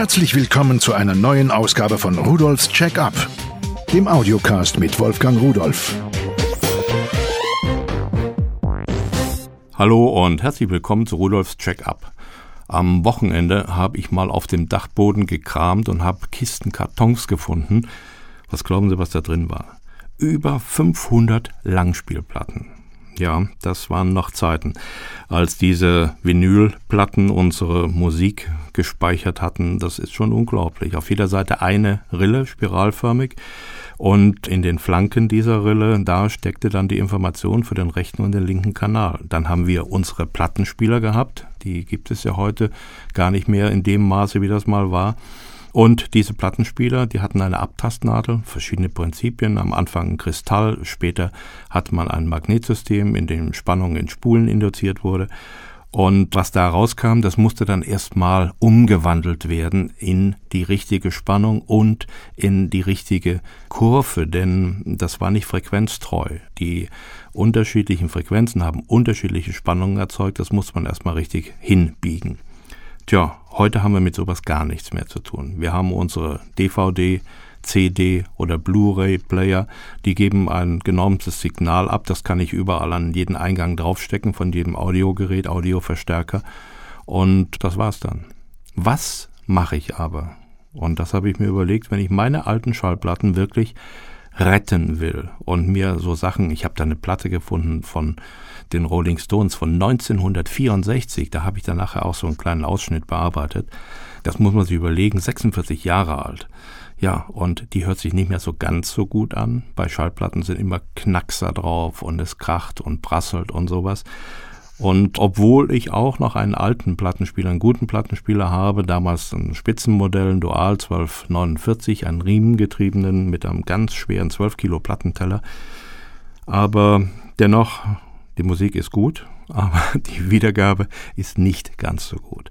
Herzlich willkommen zu einer neuen Ausgabe von Rudolfs Check-up, dem Audiocast mit Wolfgang Rudolf. Hallo und herzlich willkommen zu Rudolfs Check-up. Am Wochenende habe ich mal auf dem Dachboden gekramt und habe Kisten Kartons gefunden. Was glauben Sie, was da drin war? Über 500 Langspielplatten. Ja, das waren noch Zeiten, als diese Vinylplatten unsere Musik gespeichert hatten. Das ist schon unglaublich. Auf jeder Seite eine Rille, spiralförmig. Und in den Flanken dieser Rille, da steckte dann die Information für den rechten und den linken Kanal. Dann haben wir unsere Plattenspieler gehabt. Die gibt es ja heute gar nicht mehr in dem Maße, wie das mal war. Und diese Plattenspieler, die hatten eine Abtastnadel, verschiedene Prinzipien. Am Anfang ein Kristall, später hat man ein Magnetsystem, in dem Spannung in Spulen induziert wurde. Und was da rauskam, das musste dann erstmal umgewandelt werden in die richtige Spannung und in die richtige Kurve, denn das war nicht frequenztreu. Die unterschiedlichen Frequenzen haben unterschiedliche Spannungen erzeugt, das muss man erstmal richtig hinbiegen. Tja, heute haben wir mit sowas gar nichts mehr zu tun. Wir haben unsere DVD, CD oder Blu-ray-Player, die geben ein genormtes Signal ab. Das kann ich überall an jeden Eingang draufstecken von jedem Audiogerät, Audioverstärker. Und das war's dann. Was mache ich aber? Und das habe ich mir überlegt, wenn ich meine alten Schallplatten wirklich retten will und mir so Sachen, ich habe da eine Platte gefunden von den Rolling Stones von 1964, da habe ich dann nachher auch so einen kleinen Ausschnitt bearbeitet. Das muss man sich überlegen, 46 Jahre alt. Ja, und die hört sich nicht mehr so ganz so gut an. Bei Schallplatten sind immer Knackser drauf und es kracht und prasselt und sowas. Und obwohl ich auch noch einen alten Plattenspieler, einen guten Plattenspieler habe, damals ein Spitzenmodell, ein Dual 1249, einen riemengetriebenen mit einem ganz schweren 12 Kilo Plattenteller. Aber dennoch, die Musik ist gut, aber die Wiedergabe ist nicht ganz so gut.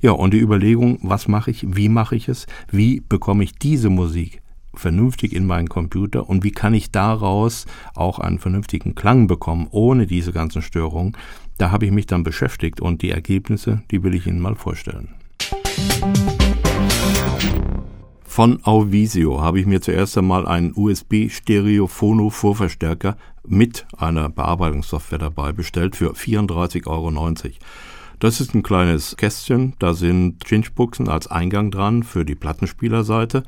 Ja, und die Überlegung, was mache ich, wie mache ich es, wie bekomme ich diese Musik vernünftig in meinen Computer und wie kann ich daraus auch einen vernünftigen Klang bekommen, ohne diese ganzen Störungen, da habe ich mich dann beschäftigt und die Ergebnisse, die will ich Ihnen mal vorstellen. Von Auvisio habe ich mir zuerst einmal einen USB-Stereo-Phono-Vorverstärker mit einer Bearbeitungssoftware dabei bestellt für 34,90 Euro. Das ist ein kleines Kästchen, da sind Chinchbuchsen als Eingang dran für die Plattenspielerseite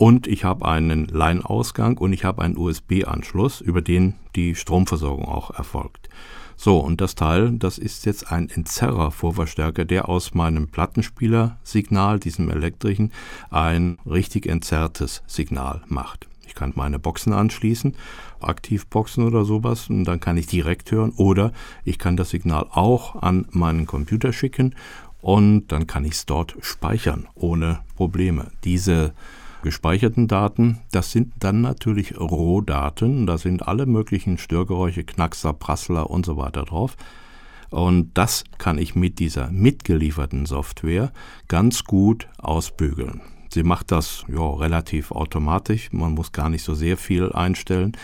und ich habe einen Line-Ausgang und ich habe einen USB-Anschluss, über den die Stromversorgung auch erfolgt. So, und das Teil, das ist jetzt ein Entzerrer-Vorverstärker, der aus meinem Plattenspieler-Signal, diesem elektrischen, ein richtig entzerrtes Signal macht. Ich kann meine Boxen anschließen, Aktivboxen oder sowas, und dann kann ich direkt hören. Oder ich kann das Signal auch an meinen Computer schicken und dann kann ich es dort speichern ohne Probleme. Diese gespeicherten Daten, das sind dann natürlich Rohdaten, da sind alle möglichen Störgeräusche, Knackser, Prassler und so weiter drauf. Und das kann ich mit dieser mitgelieferten Software ganz gut ausbügeln. Sie macht das ja, relativ automatisch, man muss gar nicht so sehr viel einstellen.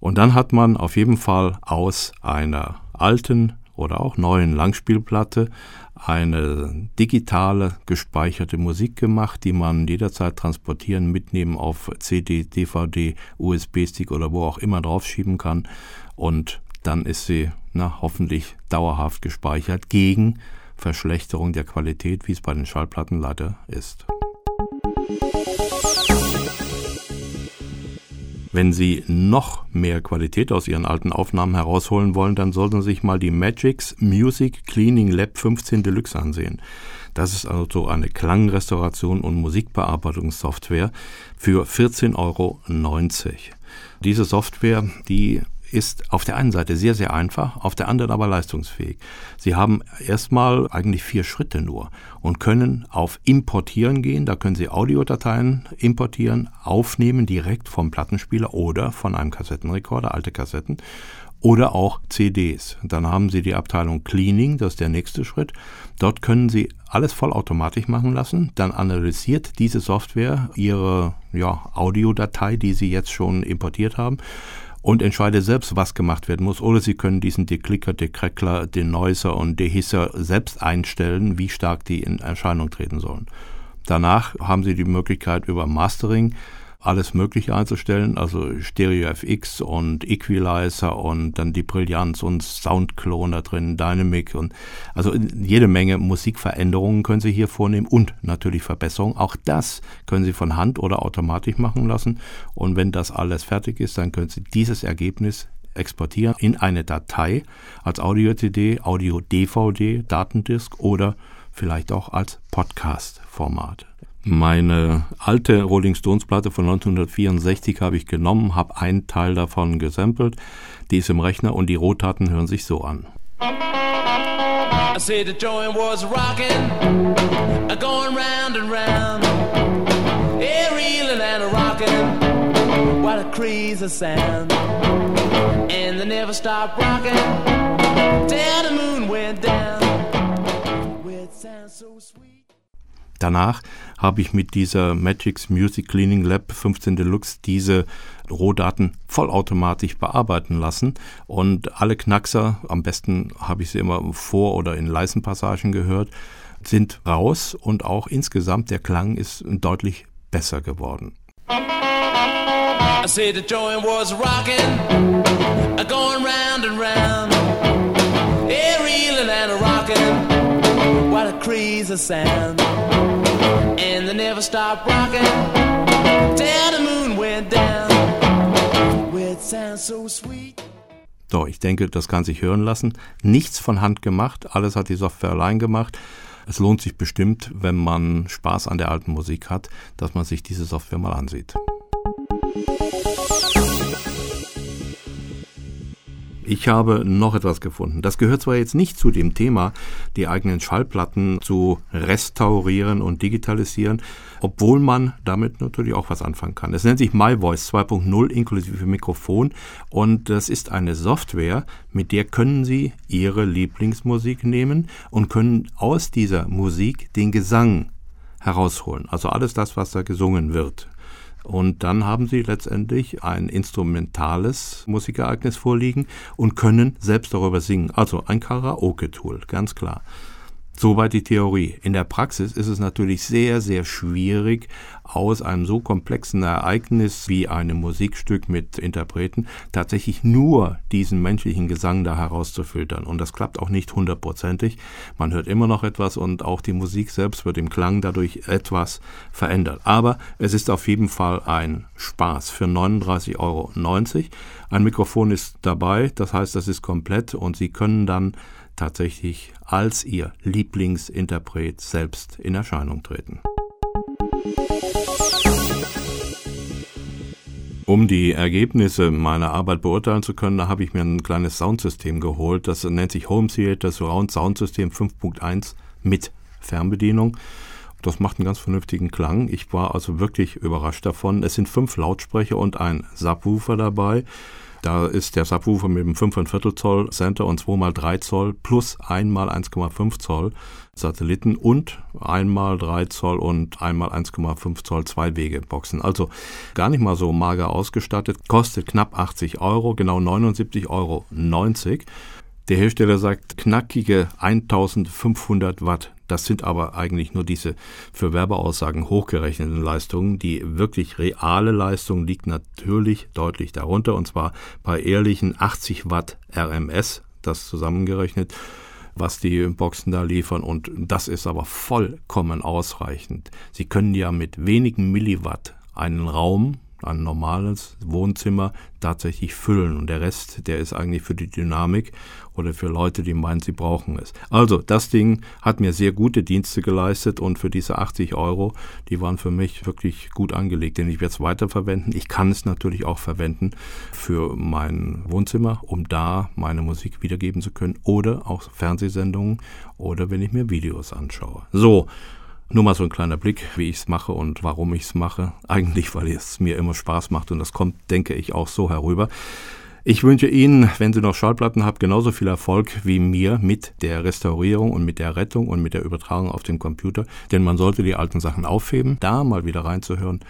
Und dann hat man auf jeden Fall aus einer alten oder auch neuen Langspielplatte eine digitale gespeicherte Musik gemacht, die man jederzeit transportieren, mitnehmen auf CD, DVD, USB-Stick oder wo auch immer draufschieben kann. Und dann ist sie na, hoffentlich dauerhaft gespeichert gegen Verschlechterung der Qualität, wie es bei den Schallplatten leider ist. Wenn Sie noch mehr Qualität aus Ihren alten Aufnahmen herausholen wollen, dann sollten Sie sich mal die Magix Music Cleaning Lab 15 Deluxe ansehen. Das ist also eine Klangrestauration und Musikbearbeitungssoftware für 14,90 Euro. Diese Software, die ist auf der einen Seite sehr, sehr einfach, auf der anderen aber leistungsfähig. Sie haben erstmal eigentlich vier Schritte nur und können auf Importieren gehen. Da können Sie Audiodateien importieren, aufnehmen direkt vom Plattenspieler oder von einem Kassettenrekorder, alte Kassetten oder auch CDs. Dann haben Sie die Abteilung Cleaning, das ist der nächste Schritt. Dort können Sie alles vollautomatisch machen lassen. Dann analysiert diese Software Ihre ja, Audiodatei, die Sie jetzt schon importiert haben und entscheide selbst, was gemacht werden muss. Oder Sie können diesen Deklicker, Dekreckler, den Neuser und Dehisser selbst einstellen, wie stark die in Erscheinung treten sollen. Danach haben Sie die Möglichkeit über Mastering alles Mögliche einzustellen, also Stereo FX und Equalizer und dann die Brillanz und Soundclone da drin, Dynamic und also jede Menge Musikveränderungen können Sie hier vornehmen und natürlich Verbesserungen. Auch das können Sie von Hand oder automatisch machen lassen und wenn das alles fertig ist, dann können Sie dieses Ergebnis exportieren in eine Datei als Audio-CD, Audio-DVD, Datendisk oder vielleicht auch als Podcast-Format. Meine alte Rolling Stones Platte von 1964 habe ich genommen, habe einen Teil davon gesampelt, die ist im Rechner und die Rohtaten hören sich so an. I said the joint was rocking, going round and round, yeah, reeling and rocking, what a crazy sound, and they never stopped rocking till the moon went down. Well, it sounds so sweet. Danach habe ich mit dieser Magix Music Cleaning Lab 15 Deluxe diese Rohdaten vollautomatisch bearbeiten lassen. Und alle Knackser, am besten habe ich sie immer vor oder in leisen Passagen gehört, sind raus. Und auch insgesamt der Klang ist deutlich besser geworden. I said the joint was rocking, going round and round, yeah, reeling and rocking, what a crazy sound. And they never stopped rocking till the moon went down. It sounds so sweet. So, ich denke, das kann sich hören lassen. Nichts von Hand gemacht, alles hat die Software allein gemacht. Es lohnt sich bestimmt, wenn man Spaß an der alten Musik hat, dass man sich diese Software mal ansieht. Ich habe noch etwas gefunden. Das gehört zwar jetzt nicht zu dem Thema, die eigenen Schallplatten zu restaurieren und digitalisieren, obwohl man damit natürlich auch was anfangen kann. Es nennt sich MyVoice 2.0 inklusive Mikrofon und das ist eine Software, mit der können Sie Ihre Lieblingsmusik nehmen und können aus dieser Musik den Gesang herausholen. Also alles das, was da gesungen wird. Und dann haben sie letztendlich ein instrumentales Musikereignis vorliegen und können selbst darüber singen. Also ein Karaoke-Tool, ganz klar. Soweit die Theorie. In der Praxis ist es natürlich sehr, sehr schwierig, aus einem so komplexen Ereignis wie einem Musikstück mit Interpreten tatsächlich nur diesen menschlichen Gesang da herauszufiltern. Und das klappt auch nicht hundertprozentig. Man hört immer noch etwas und auch die Musik selbst wird im Klang dadurch etwas verändert. Aber es ist auf jeden Fall ein Spaß für 39,90 Euro. Ein Mikrofon ist dabei, das heißt, das ist komplett und Sie können dann tatsächlich als ihr Lieblingsinterpret selbst in Erscheinung treten. Um die Ergebnisse meiner Arbeit beurteilen zu können, habe ich mir ein kleines Soundsystem geholt. Das nennt sich Home Theater Surround Soundsystem 5.1 mit Fernbedienung. Das macht einen ganz vernünftigen Klang. Ich war also wirklich überrascht davon. Es sind fünf Lautsprecher und ein Subwoofer dabei. Da ist der Subwoofer mit dem 5,25 Zoll Center und 2x3 Zoll plus 1x1,5 Zoll Satelliten und 1x3 Zoll und 1x1,5 Zoll Zwei-Wege-Boxen. Also gar nicht mal so mager ausgestattet. Kostet knapp 80 Euro, genau 79,90 Euro. Der Hersteller sagt knackige 1500 Watt. Das sind aber eigentlich nur diese für Werbeaussagen hochgerechneten Leistungen. Die wirklich reale Leistung liegt natürlich deutlich darunter und zwar bei ehrlichen 80 Watt RMS, das zusammengerechnet was die Boxen da liefern und das ist aber vollkommen ausreichend. Sie können ja mit wenigen Milliwatt einen Raum ein normales Wohnzimmer tatsächlich füllen. Und der Rest, der ist eigentlich für die Dynamik oder für Leute, die meinen, sie brauchen es. Also, das Ding hat mir sehr gute Dienste geleistet und für diese 80 Euro, die waren für mich wirklich gut angelegt, denn ich werde es weiterverwenden. Ich kann es natürlich auch verwenden für mein Wohnzimmer, um da meine Musik wiedergeben zu können oder auch Fernsehsendungen oder wenn ich mir Videos anschaue. So, nur mal so ein kleiner Blick, wie ich es mache und warum ich es mache. Eigentlich, weil es mir immer Spaß macht und das kommt, denke ich, auch so herüber. Ich wünsche Ihnen, wenn Sie noch Schallplatten haben, genauso viel Erfolg wie mir mit der Restaurierung und mit der Rettung und mit der Übertragung auf den Computer. Denn man sollte die alten Sachen aufheben, da mal wieder reinzuhören,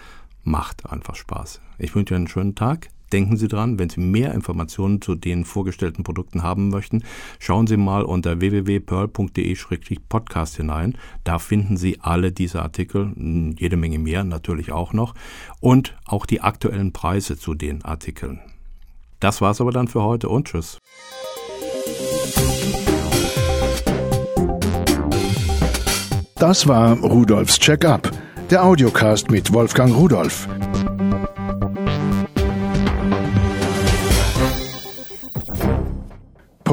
macht einfach Spaß. Ich wünsche Ihnen einen schönen Tag. Denken Sie dran, wenn Sie mehr Informationen zu den vorgestellten Produkten haben möchten, schauen Sie mal unter www.pearl.de-podcast hinein. Da finden Sie alle diese Artikel, jede Menge mehr natürlich auch noch und auch die aktuellen Preise zu den Artikeln. Das war's aber dann für heute und tschüss. Das war Rudolfs Check-up, der Audiocast mit Wolfgang Rudolf.